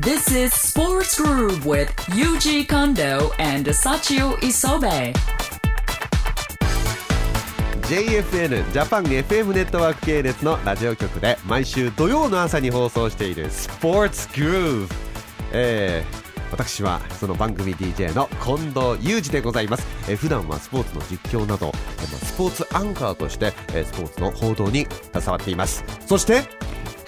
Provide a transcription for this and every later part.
This is Sports Groove with Yuji Kondo and Sachio Isobe. JFN ジャパン FM ネットワーク系列のラジオ局で毎週土曜の朝に放送しているスポーツグルーヴ、えー私はその番組 DJ の近藤裕二でございます、えー普段はスポーツの実況など、えースポーツアンカーとして、えースポーツの報道に携わっています。そして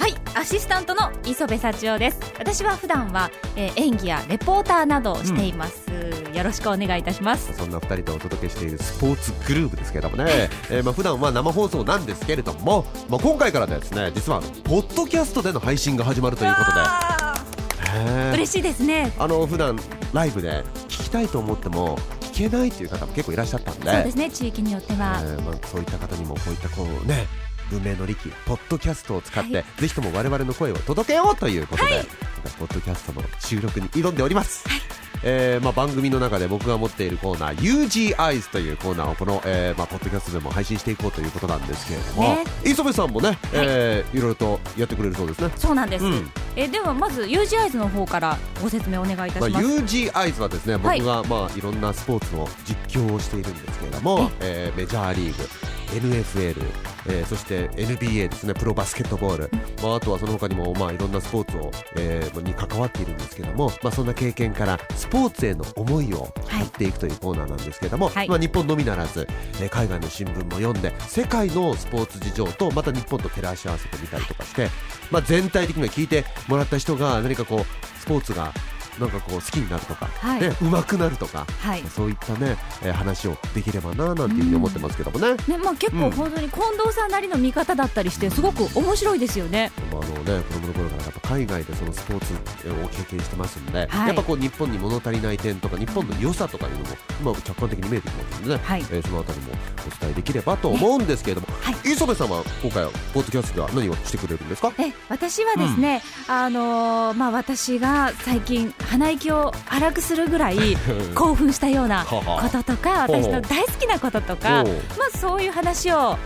はい、アシスタントの磯部幸男です。私は普段は、えー演技やレポーターなどをしています。よろしくお願いいたします。そんな2人とお届けしているスポーツグループですけれどもね、えーまあ普段は生放送なんですけれども、まあ、今回からですね実はポッドキャストでの配信が始まるということで嬉しいですね。あの普段ライブで聞きたいと思っても聞けないっていう方も結構いらっしゃったんでそうですね、地域によっては。えーまあ、そういった方にもこういったこうね文明の利器ポッドキャストを使って、はい。ぜひとも我々の声を届けようということで、今回ポッドキャストの収録に挑んでおります、えーまあ、番組の中で僕が持っているコーナー UG アイズというコーナーをこの、えーまあ、ポッドキャストでも配信していこうということなんですけれども、ね。磯部さんもね、えーい。ろいろとやってくれるそうですね。そうなんです。うん。えーではまず U 字アイズの方からご説明お願いいたまあ、します。UG アイズはですね僕はい。が、まあ、いろんなスポーツの実況をしているんですけれども、えーメジャーリーグ NFL、えーそして NBA ですね。プロバスケットボール、まあ、あとはその他にも、まあ、いろんなスポーツを、えーに関わっているんですけども、まあ、そんな経験からスポーツへの思いをはい。持っていくというコーナーなんですけれども、はい。まあ、日本のみならず、えー海外の新聞も読んで世界のスポーツ事情とまた日本と照らし合わせてみたりとかして、まあ、全体的には聞いてもらった人が何かこうスポーツがなんかこう好きになるとか、はい。ね、上手くなるとか、はい。そういったね、えー話をできればななんていうふうに思ってますけどもね。ね、まあ結うん。構本当に近藤さんなりの見方だったりしてすごく面白いですよね。まああのね、子供の頃からやっぱ海外でそのスポーツを経験してますんで、はい。やっぱこう日本に物足りない点とか日本の良さとかいうのも今客観的に見えてきますのでね、はい。えーそのあたりもお伝えできればと思うんですけれども、はい。磯部さんは今回はポッドキャストでは何をしてくれるんですか？え私はですね、あのーまあ私が最近鼻息を荒くするぐらい 興奮したようなこととか私の大好きなこととかまあそういう話を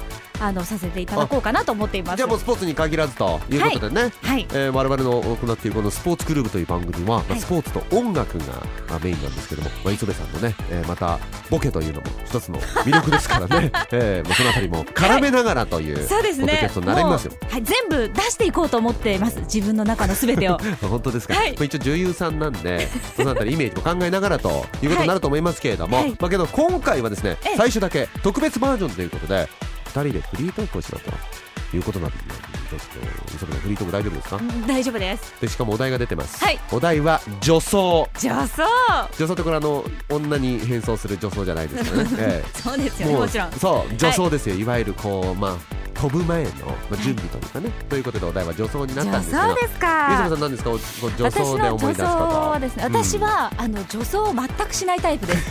あのさせていただこうかなと思っています。じゃあもうスポーツに限らずということでね、はい。えー我々の行っているこのスポーツクルーブという番組は、まあはい。スポーツと音楽がまあメインなんですけども、まあ、磯部さんのね、えーまたボケというのも一つの魅力ですからね、えーまあ、そのあたりも絡めながらという、そうですね。ポッドキャストになりますよ。もうはい、全部出していこうと思っています。自分の中のすべてを。本当ですか、はい。まあ一応女優さんなんで そのあたりイメージも考えながらということになると思いますけれども、はい。まあ、けど今回はですねええ。最初だけ特別バージョンということで2人でフリートークをしろということなんでちょっと磯部さんフリートーク大丈夫ですか？大丈夫です。でしかもお題が出てます、はい。お題は女装。女装。女装ってこれあの女に変装する女装じゃないですからね、えそうですえよねもちろんそう女装ですよ、い、わゆるこうまあ飛ぶ前の、まあ、準備というかね、ということでお題は女装になった女んですけど装です磯部かさん何ですか？女私装で思い出すこと装はですね、私はあの女装を全くしないタイプです。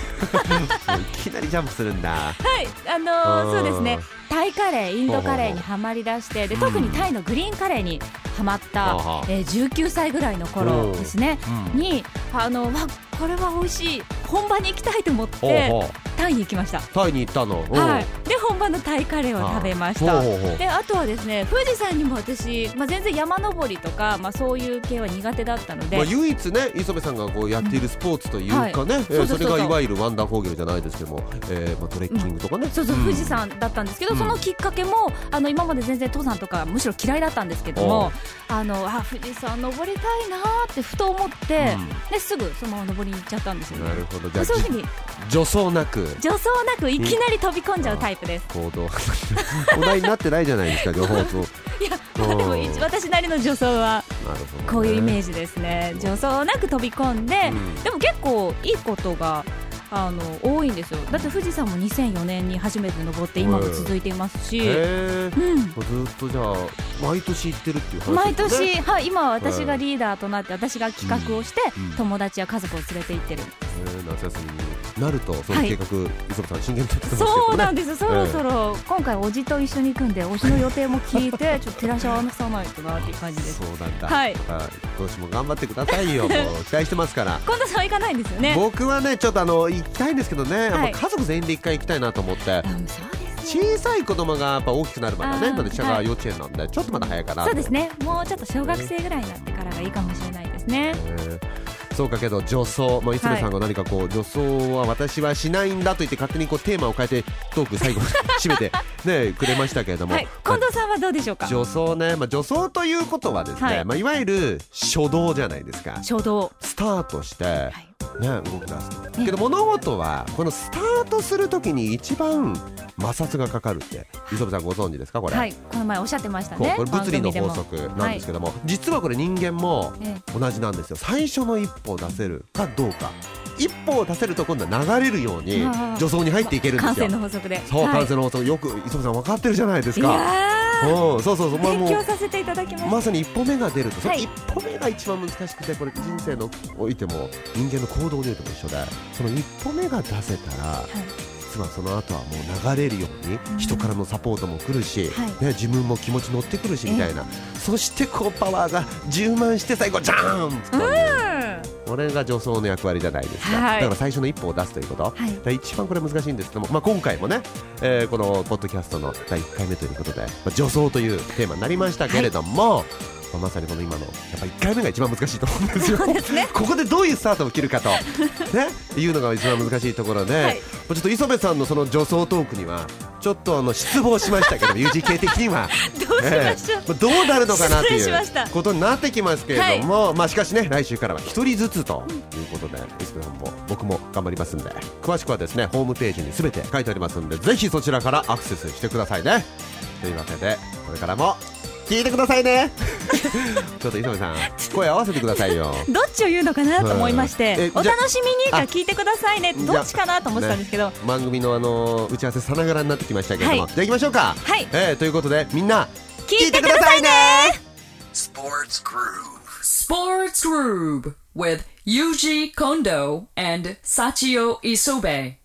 いきなりジャンプするんだ。はい、あのあーーそうですね。タイカレー、インドカレーにはまりだして、でうん。特にタイのグリーンカレーにはまった、はあえー、19歳ぐらいの頃ですね。に、あのわこれは美味しい。本場に行きたいと思ってタイに行きました。タイに行ったの、うん。はい。で本場のタイカレーを食べました。であとはですね富士山にも私、まあ、全然山登りとか、まあ、そういう系は苦手だったので、まあ、唯一ね磯部さんがこうやっているスポーツというかね、えーそれがいわゆるワンダーフォーゲルじゃないですけども、えーまあ、トレッキングとかね、そうそう、ん。富士山だったんですけど、うん。そのきっかけもあの今まで全然登山とかむしろ嫌いだったんですけどもあのあ富士山登りたいなーってふと思って、うん。ですぐそのまま登りに行っちゃったんですよね。なるほど。じゃあそういうふうに女装なく。助走なくいきなり飛び込んじゃうタイプです。行動。お題になってないじゃないですか 両方と。いや、私なりの助走はこういうイメーージですね。助走なく飛び込んで、うん。でも結構いいことがあの多いんですよ。だって富士山も2004年に初めて登って今も続いていますし、うん、ずっとじゃあ毎年行ってるっていう話毎ですね。年、はい、今は私がリーダーとなって私が企画をして、うん。うん。友達や家族を連れて行ってる、えー夏休みになるとその計画、磯部さん真剣に取ってますね。そうなんですそろそろ、今回おじと一緒に行くんでおじの予定も聞いてちょっと照らし合わさないとなっていう感じです。そうなんだ。はい。今年も頑張ってくださいよ。期待してますから。近藤さんは行かないんですよね。僕はねちょっとあの行きたいんですけどね、はい。ぱ家族全員で一回行きたいなと思って。小さい子供がやっぱ大きくなるまでねまだ下がはい幼稚園なんでちょっとまだ早いかなと。そうですね。もうちょっと小学生ぐらいになってからがいいいかもしれないですね。えーそうかけど女装、まあ、磯部さんが何かこう、女装は私はしないんだと言って勝手にこうテーマを変えてトーク最後締めて、ね、くれましたけれども、はい、近藤さんはどうでしょうか？女装ね、まあ、女装ということはですね、はいいまあ、いわゆる初動じゃないですか衝動。スタートして、ね、動き出すけど物事はこのスタートするときに一番摩擦がかかるって磯部さんご存知ですか？これ、はい、この前おっしゃってましたね。これ物理の法番則なんですけども、実はこれ人間もえ同じなんですよ。最初の一歩を出せるかどうか。一歩を出せると今度は流れるように助走に入っていけるんですよ。感染の法則で。そう、はい。感性の法則。よく磯部さん分かってるじゃないですいかやうん。そうそうそう、まあ、ー、もう勉強させていただきまさに一歩目が出ると、はい。一歩目が一番難しくてこれ人生のおいても人間の行動においても一緒で。その一歩目が出せたら実はその後はもう流れるようにうん。人からのサポートも来るし、はい。ね、自分も気持ち乗ってくるしみたいな。そしてこうパワーが充満して最後ジャーン掴むうん。これが助走の役割じゃないですか、はいだから最初の一歩を出すということ、はい一番これ難しいんですけども、まあ、今回もね、えーこのポッドキャストの第1回目ということで、まあ、助走というテーマになりましたけれども、まあ、まさにこの今のやっぱ1回目が一番難しいと思うんですよ。ね。ここでどういうスタートを切るかと、ね、いうのが一番難しいところで、はいちょっと磯部さんのその助走トークにはちょっとあの失望しましたけど UGK 的には。どうしましょう。ええまあどうなるのかなっていうことになってきますけれども、まあしかしね来週からは一人ずつということで、磯部さんも僕も頑張りますんで。詳しくはですねホームページにすべて書いてありますんでぜひそちらからアクセスしてくださいね。というわけでこれからも聞いてくださいね ちょっと磯部さん声合わせてくださいよどっちを言うのかなと思いましうんえて、お楽しみにか聞いてくださいね。どっちかなと思ってたんですけど。番組のあの打ち合わせさながらになってきましたけれども、はいじゃあ行きましょうかはいえーということでみんな聞いてくださいね Sports Groove. Sports Groove with Yuji Kondo and Sachio Isobe.